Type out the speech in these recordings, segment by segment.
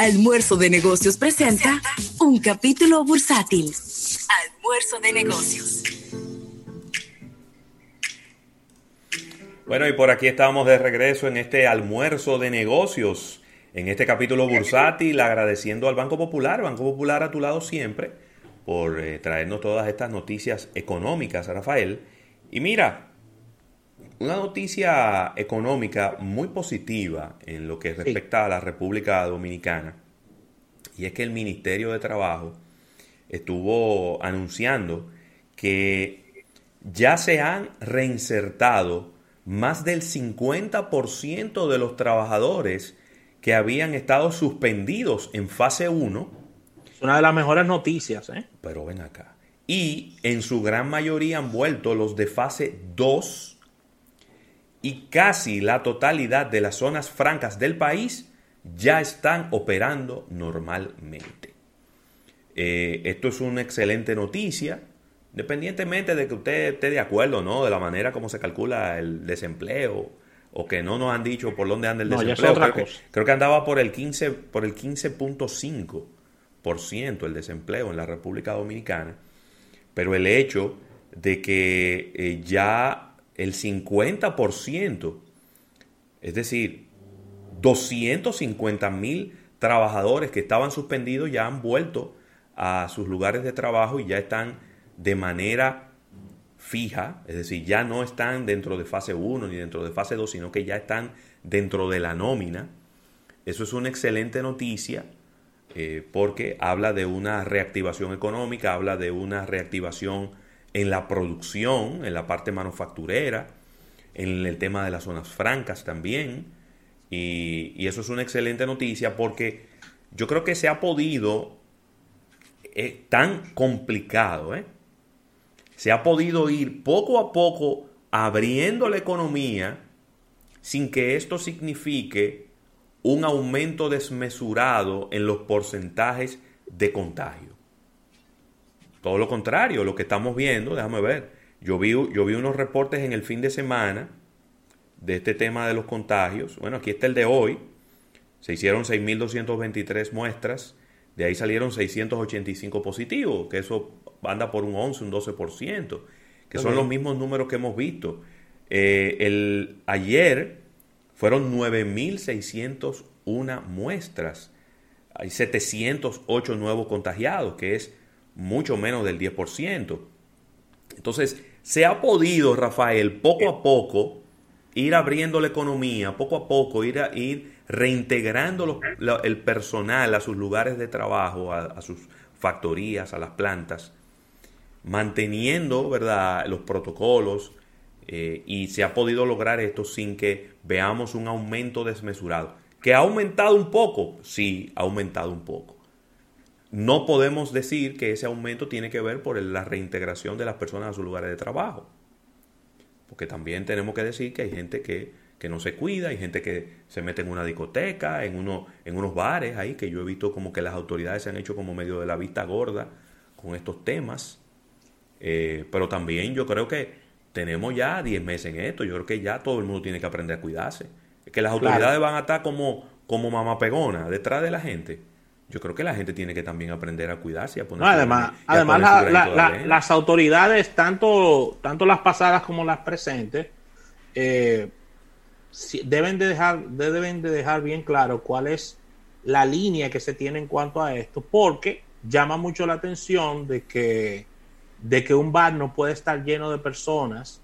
Almuerzo de Negocios presenta un capítulo bursátil. Almuerzo de Negocios. Bueno, y por aquí estamos de regreso en este almuerzo de negocios, en este capítulo bursátil, agradeciendo al Banco Popular, Banco Popular a tu lado siempre, por eh, traernos todas estas noticias económicas, Rafael. Y mira, una noticia económica muy positiva en lo que respecta a la República Dominicana, y es que el Ministerio de Trabajo estuvo anunciando que ya se han reinsertado más del 50% de los trabajadores que habían estado suspendidos en fase 1. Es una de las mejores noticias, ¿eh? Pero ven acá. Y en su gran mayoría han vuelto los de fase 2 y casi la totalidad de las zonas francas del país ya están operando normalmente. Eh, esto es una excelente noticia, independientemente de que usted esté de acuerdo no de la manera como se calcula el desempleo o que no nos han dicho por dónde anda el desempleo. Creo que, creo, que, andaba por el 15 por el 15.5% el desempleo en la República Dominicana, pero el hecho de que eh, ya el 50%, es decir, 250 mil trabajadores que estaban suspendidos ya han vuelto a sus lugares de trabajo y ya están de manera fija, es decir, ya no están dentro de fase 1 ni dentro de fase 2, sino que ya están dentro de la nómina. Eso es una excelente noticia eh, porque habla de una reactivación económica, habla de una reactivación en la producción, en la parte manufacturera, en el tema de las zonas francas también. Y, eso es una excelente noticia porque yo creo que se ha podido, eh, tan complicado, ¿eh? se ha podido ir poco a poco abriendo la economía sin que esto signifique un aumento desmesurado en los porcentajes de contagio. Todo lo contrario, lo que estamos viendo, déjame ver, yo vi, yo vi unos reportes en el fin de semana de este tema de los contagios. Bueno, aquí está el de hoy. Se hicieron 6.223 muestras, de ahí salieron 685 positivos, que eso anda por un 11, un 12%, que son los mismos números que hemos visto. Eh, el, ayer fueron 9.601 muestras, hay 708 nuevos contagiados, que es mucho menos del 10%. Entonces, se ha podido, Rafael, poco a poco ir abriendo la economía, poco a poco ir, a, reintegrando el personal a sus lugares de trabajo, a, sus factorías, a las plantas, manteniendo ¿verdad? los protocolos eh, y se ha podido lograr esto sin que veamos un aumento desmesurado. ¿Que ha aumentado un poco? Sí, ha aumentado un poco no podemos decir que ese aumento tiene que ver por la reintegración de las personas a sus lugares de trabajo. Porque también tenemos que decir que hay gente que, no se cuida, hay gente que se mete en una discoteca, en, uno, en unos bares ahí, que yo he visto como que las autoridades se han hecho como medio de la vista gorda con estos temas. Eh, pero también yo creo que tenemos ya 10 meses en esto, yo creo que ya todo el mundo tiene que aprender a cuidarse. que las autoridades van a estar como, como mamá pegona detrás de la gente yo creo que la gente tiene que también aprender a cuidarse y a poner. además, además las autoridades, tanto, tanto las pasadas como las presentes, eh, deben, de dejar, deben de dejar bien claro cuál es la línea que se tiene en cuanto a esto, porque llama mucho la atención de que, de que un bar no puede estar lleno de personas,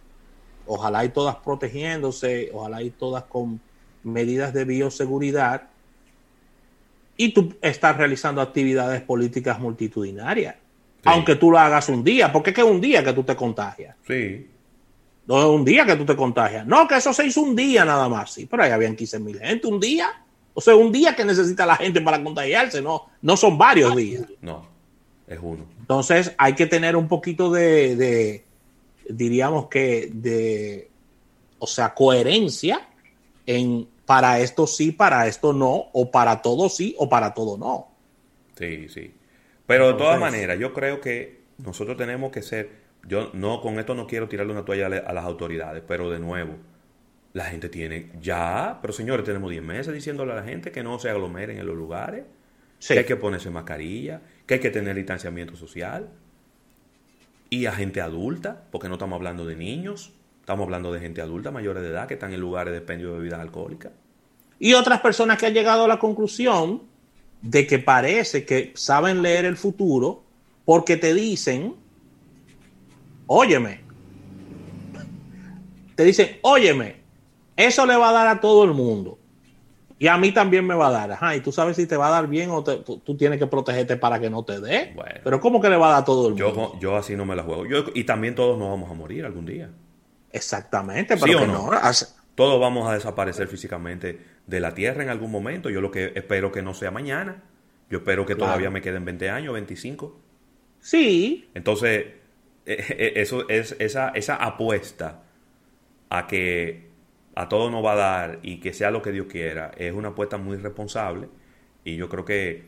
ojalá y todas protegiéndose, ojalá y todas con medidas de bioseguridad y tú estás realizando actividades políticas multitudinarias. Aunque tú lo hagas un día, porque es que es un día que tú te contagias. Sí. No es un día que tú te contagias. No, que eso se hizo un día nada más. Sí, pero ahí habían 15 mil gente, un día. O sea, un día que necesita la gente para contagiarse, no, no son varios días. No, es uno. Entonces hay que tener un poquito de, de diríamos que, de, o sea, coherencia en para esto sí, para esto no, o para todo sí, o para todo no. Sí, sí. Pero de todas maneras, yo creo que nosotros tenemos que ser, yo no, con esto no quiero tirarle una toalla a las autoridades, pero de nuevo, la gente tiene, ya, pero señores, tenemos 10 meses diciéndole a la gente que no se aglomeren en los lugares, que hay que ponerse mascarilla, que hay que tener distanciamiento social. Y a gente adulta, porque no estamos hablando de niños, estamos hablando de gente adulta, mayores de edad, que están en lugares de expendio de bebidas alcohólicas. Y otras personas que han llegado a la conclusión de que parece que saben leer el futuro porque te dicen, óyeme, te dicen, óyeme, eso le va a dar a todo el mundo. Y a mí también me va a dar. Ajá, y tú sabes si te va a dar bien o tú, tienes que protegerte para que no te dé. Pero ¿cómo que le va a dar a todo el mundo? Yo, yo así no me la juego. Yo, y también todos nos vamos a morir algún día. Exactamente, pero no? Todos vamos a desaparecer físicamente de la Tierra en algún momento. Yo lo que espero que no sea mañana. Yo espero que todavía me queden 20 años, 25. Sí. Entonces, e, e, eso es esa, esa apuesta a que a todo no va a dar y que sea lo que Dios quiera, es una apuesta muy responsable y yo creo que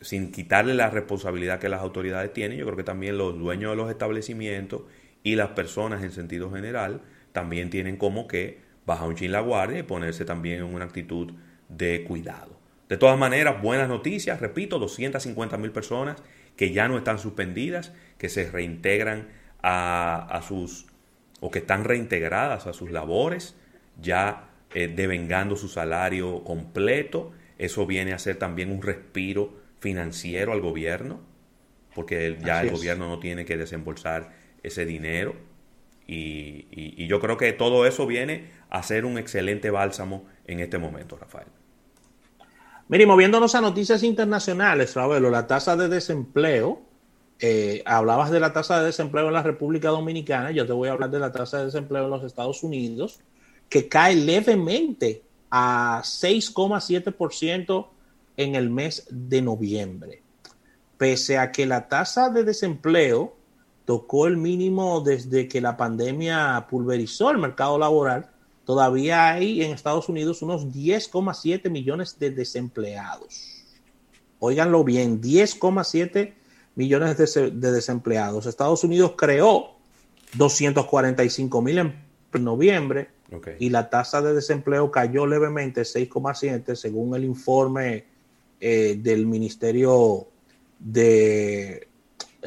sin quitarle la responsabilidad que las autoridades tienen, yo creo que también los dueños de los establecimientos y las personas en sentido general también tienen como que bajar un chin la guardia y ponerse también en una actitud de cuidado. De todas maneras, buenas noticias, repito, 250 mil personas que ya no están suspendidas, que se reintegran a, a sus o que están reintegradas a sus labores, ya eh, devengando su salario completo. Eso viene a ser también un respiro financiero al gobierno, porque ya el gobierno no tiene que desembolsar ese dinero. Y, yo creo que todo eso viene a ser un excelente bálsamo en este momento, Rafael. Mire, moviéndonos a noticias internacionales, Ravelo, la tasa de desempleo eh, hablabas de la tasa de desempleo en la República Dominicana, yo te voy a hablar de la tasa de desempleo en los Estados Unidos, que cae levemente a 6,7% en el mes de noviembre. Pese a que la tasa de desempleo tocó el mínimo desde que la pandemia pulverizó el mercado laboral, todavía hay en Estados Unidos unos 10,7 millones de desempleados. Óiganlo bien, 10,7 millones de, desempleados. Estados Unidos creó 245 mil en noviembre y la tasa de desempleo cayó levemente 6,7 según el informe eh, del ministerio de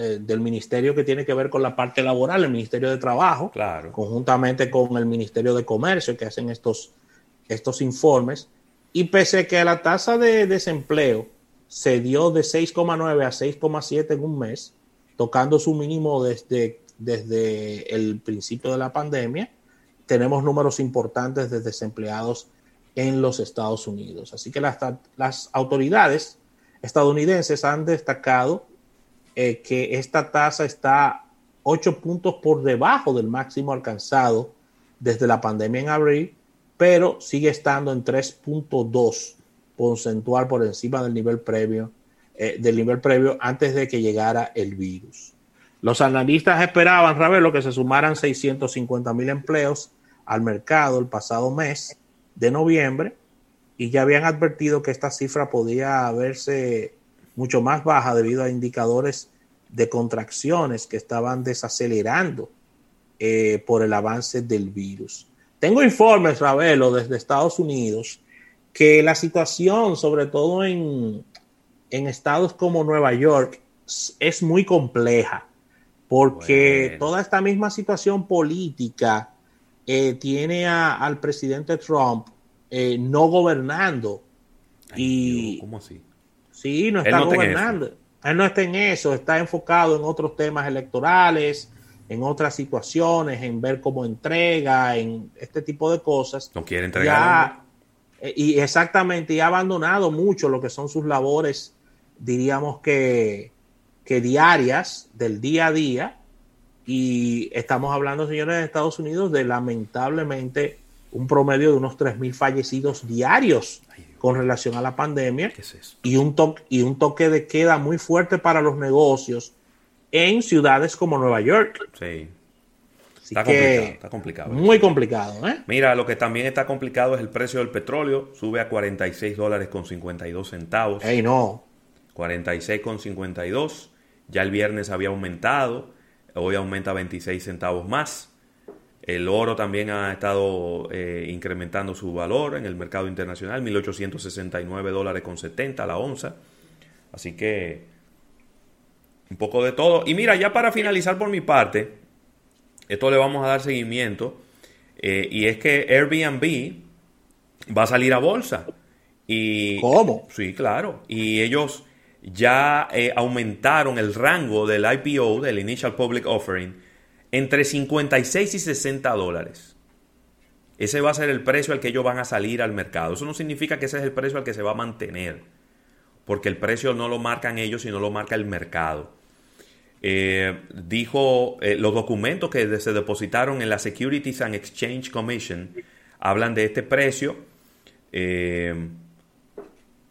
eh, del ministerio que tiene que ver con la parte laboral, el Ministerio de Trabajo, claro. conjuntamente con el Ministerio de Comercio que hacen estos, estos informes. Y pese a que la tasa de desempleo se dio de 6,9 a 6,7 en un mes, tocando su mínimo desde, desde el principio de la pandemia. Tenemos números importantes de desempleados en los Estados Unidos. Así que las, las autoridades estadounidenses han destacado eh, que esta tasa está 8 puntos por debajo del máximo alcanzado desde la pandemia en abril, pero sigue estando en 3.2 porcentual por encima del nivel previo, eh, del nivel previo antes de que llegara el virus. Los analistas esperaban, Ravelo, que se sumaran 650 mil empleos al mercado el pasado mes de noviembre y ya habían advertido que esta cifra podía verse mucho más baja debido a indicadores de contracciones que estaban desacelerando eh, por el avance del virus. Tengo informes, Ravelo, desde Estados Unidos que la situación, sobre todo en, estados como Nueva York, es muy compleja, porque toda esta misma situación política eh, tiene al presidente Trump eh, no gobernando. y, ¿Cómo así? Sí, no está gobernando. Él no está en eso, está enfocado en otros temas electorales, en otras situaciones, en ver cómo entrega, en este tipo de cosas. No quiere entregar. Eh, y exactamente, y ha abandonado mucho lo que son sus labores, diríamos que, que diarias, del día a día. Y estamos hablando, señores, de Estados Unidos, de lamentablemente un promedio de unos 3.000 fallecidos diarios con relación a la pandemia y, un toque, y un toque de queda muy fuerte para los negocios en ciudades como Nueva York. Sí está complicado, está complicado. Muy complicado, ¿eh? Mira, lo que también está complicado es el precio del petróleo. Sube a 46 dólares con 52 centavos. ¡Ey, no! 46 con 52. Ya el viernes había aumentado. Hoy aumenta 26 centavos más. El oro también ha estado eh, incrementando su valor en el mercado internacional. 1.869 dólares con 70 la onza. Así que un poco de todo. Y mira, ya para finalizar por mi parte, esto le vamos a dar seguimiento. Eh, y es que Airbnb va a salir a bolsa. Y, ¿Cómo? Sí, claro. Y ellos ya eh, aumentaron el rango del IPO, del Initial Public Offering, entre 56 y 60 dólares. Ese va a ser el precio al que ellos van a salir al mercado. Eso no significa que ese es el precio al que se va a mantener, porque el precio no lo marcan ellos, sino lo marca el mercado. Eh, dijo, eh, los documentos que se depositaron en la Securities and Exchange Commission hablan de este precio. Eh,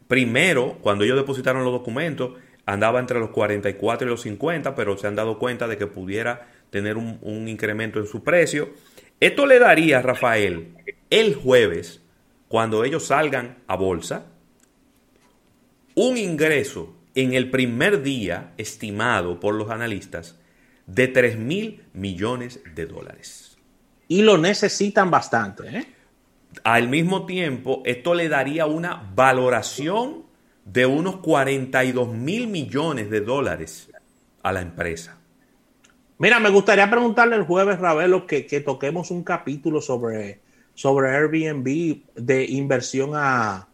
primero, cuando ellos depositaron los documentos, andaba entre los 44 y los 50, pero se han dado cuenta de que pudiera tener un, un incremento en su precio. Esto le daría, Rafael, el jueves, cuando ellos salgan a bolsa, un ingreso en el primer día estimado por los analistas de 3 mil millones de dólares. Y lo necesitan bastante. ¿eh? Al mismo tiempo, esto le daría una valoración de unos 42 mil millones de dólares a la empresa. Mira, me gustaría preguntarle el jueves, Ravelo, que, que toquemos un capítulo sobre, sobre Airbnb de inversión a,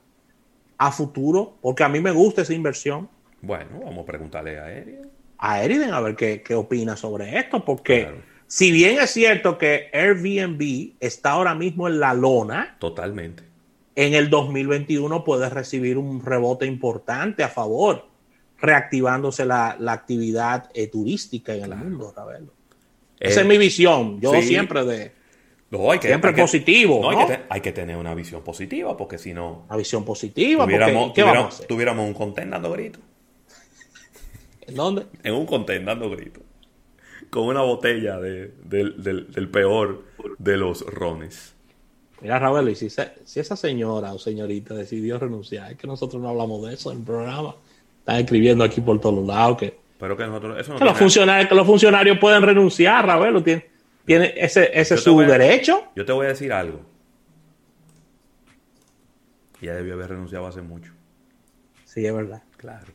a futuro, porque a mí me gusta esa inversión. Bueno, vamos a preguntarle a Eriden. A Eriden a ver qué, qué opina sobre esto, porque claro. si bien es cierto que Airbnb está ahora mismo en la lona. Totalmente. En el 2021 puede recibir un rebote importante a favor, reactivándose la, la actividad eh, turística en claro. el mundo, Ravelo. Eh, Esa es mi visión. Yo sí. siempre de. No, hay que, siempre hay que, positivo. No, ¿no? Hay, que te, hay, que tener una visión positiva, porque si no. Una visión positiva. Tuviéramos, porque, tuviéramos, tuviéramos un contén dando gritos. ¿En dónde? En un contén dando gritos. Con una botella de, de, del, del peor de los rones. Mira, Raúl, y si, si, esa señora o señorita decidió renunciar, es que nosotros no hablamos de eso en el programa. Están escribiendo aquí por todos lados que, Pero que, nosotros, eso no que, los funcionarios, que los funcionarios pueden renunciar, Raúl, tiene, tiene ese, ese es su a, derecho. Yo te voy a decir algo. Ella debió haber renunciado hace mucho. Sí, es verdad. Claro.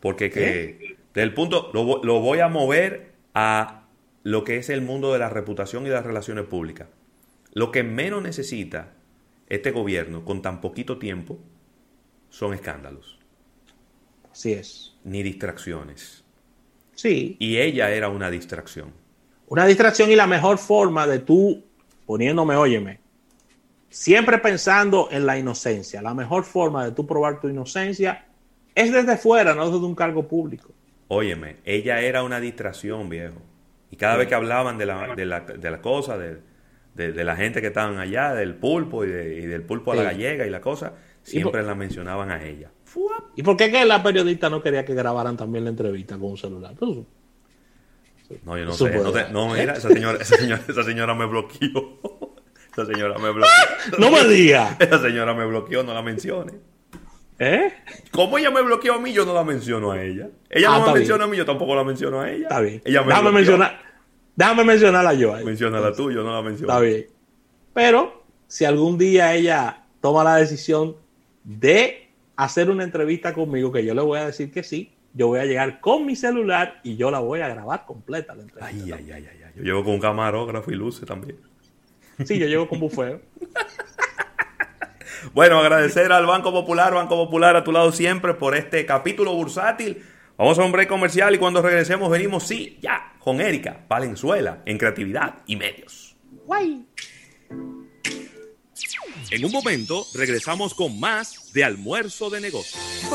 Porque que, desde el punto, lo, lo voy a mover a lo que es el mundo de la reputación y de las relaciones públicas. Lo que menos necesita este gobierno con tan poquito tiempo son escándalos. Así es. Ni distracciones. Sí. Y ella era una distracción. Una distracción y la mejor forma de tú, poniéndome, óyeme, siempre pensando en la inocencia. La mejor forma de tú probar tu inocencia es desde fuera, no desde un cargo público. Óyeme, ella era una distracción, viejo. Y cada sí. vez que hablaban de la, de la, de la cosa, de, de, de, la gente que estaban allá, del pulpo y, de, y del pulpo a la gallega y la cosa, siempre por, la mencionaban a ella. ¿Y por qué que la periodista no quería que grabaran también la entrevista con un celular? Pues, no, yo no sé. No, te, no, mira, esa señora, esa señora, esa señora me bloqueó. Esa señora me bloqueó. no me digas. Esa señora me bloqueó, no la mencione. ¿Eh? Como ella me bloqueó a mí, yo no la menciono a ella. Ella ah, no me menciona bien. a mí, yo tampoco la menciono a ella. Está bien. Ella me déjame, mencionar, déjame mencionarla yo. Ahí. Menciónala tú, yo no la menciono. Está bien. Pero, si algún día ella toma la decisión de hacer una entrevista conmigo, que yo le voy a decir que sí, yo voy a llegar con mi celular y yo la voy a grabar completa la entrevista. Ay, ay, ay, ay, Yo llevo con un camarógrafo y luces también. Sí, yo llevo con bufeo. bueno, agradecer al Banco Popular, Banco Popular a tu lado siempre por este capítulo bursátil. Vamos a un break comercial y cuando regresemos venimos, sí, ya, con Erika Valenzuela en creatividad y medios. Guay. En un momento regresamos con más de almuerzo de negocios.